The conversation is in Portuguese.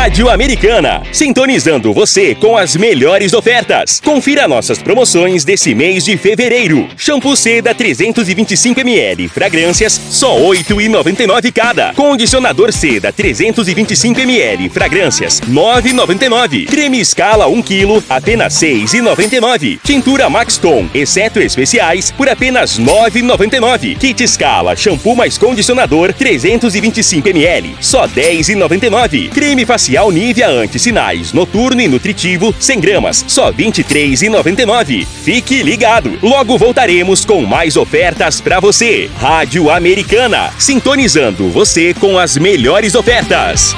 Rádio Americana, sintonizando você com as melhores ofertas. Confira nossas promoções desse mês de fevereiro. Shampoo Seda 325ml, fragrâncias, só R$ 8,99 cada. Condicionador Seda 325ml, fragrâncias, R$ 9,99. Creme Escala 1 kg, apenas R$ 6,99. Tintura Max Tom, exceto especiais, por apenas R$ 9,99. Kit Escala, shampoo mais condicionador 325ml, só R$ 10,99. Creme facial Nivea anti-sinais, noturno e nutritivo, 100 gramas, só R$ 23,99. Fique ligado, logo voltaremos com mais ofertas para você. Rádio Americana, sintonizando você com as melhores ofertas.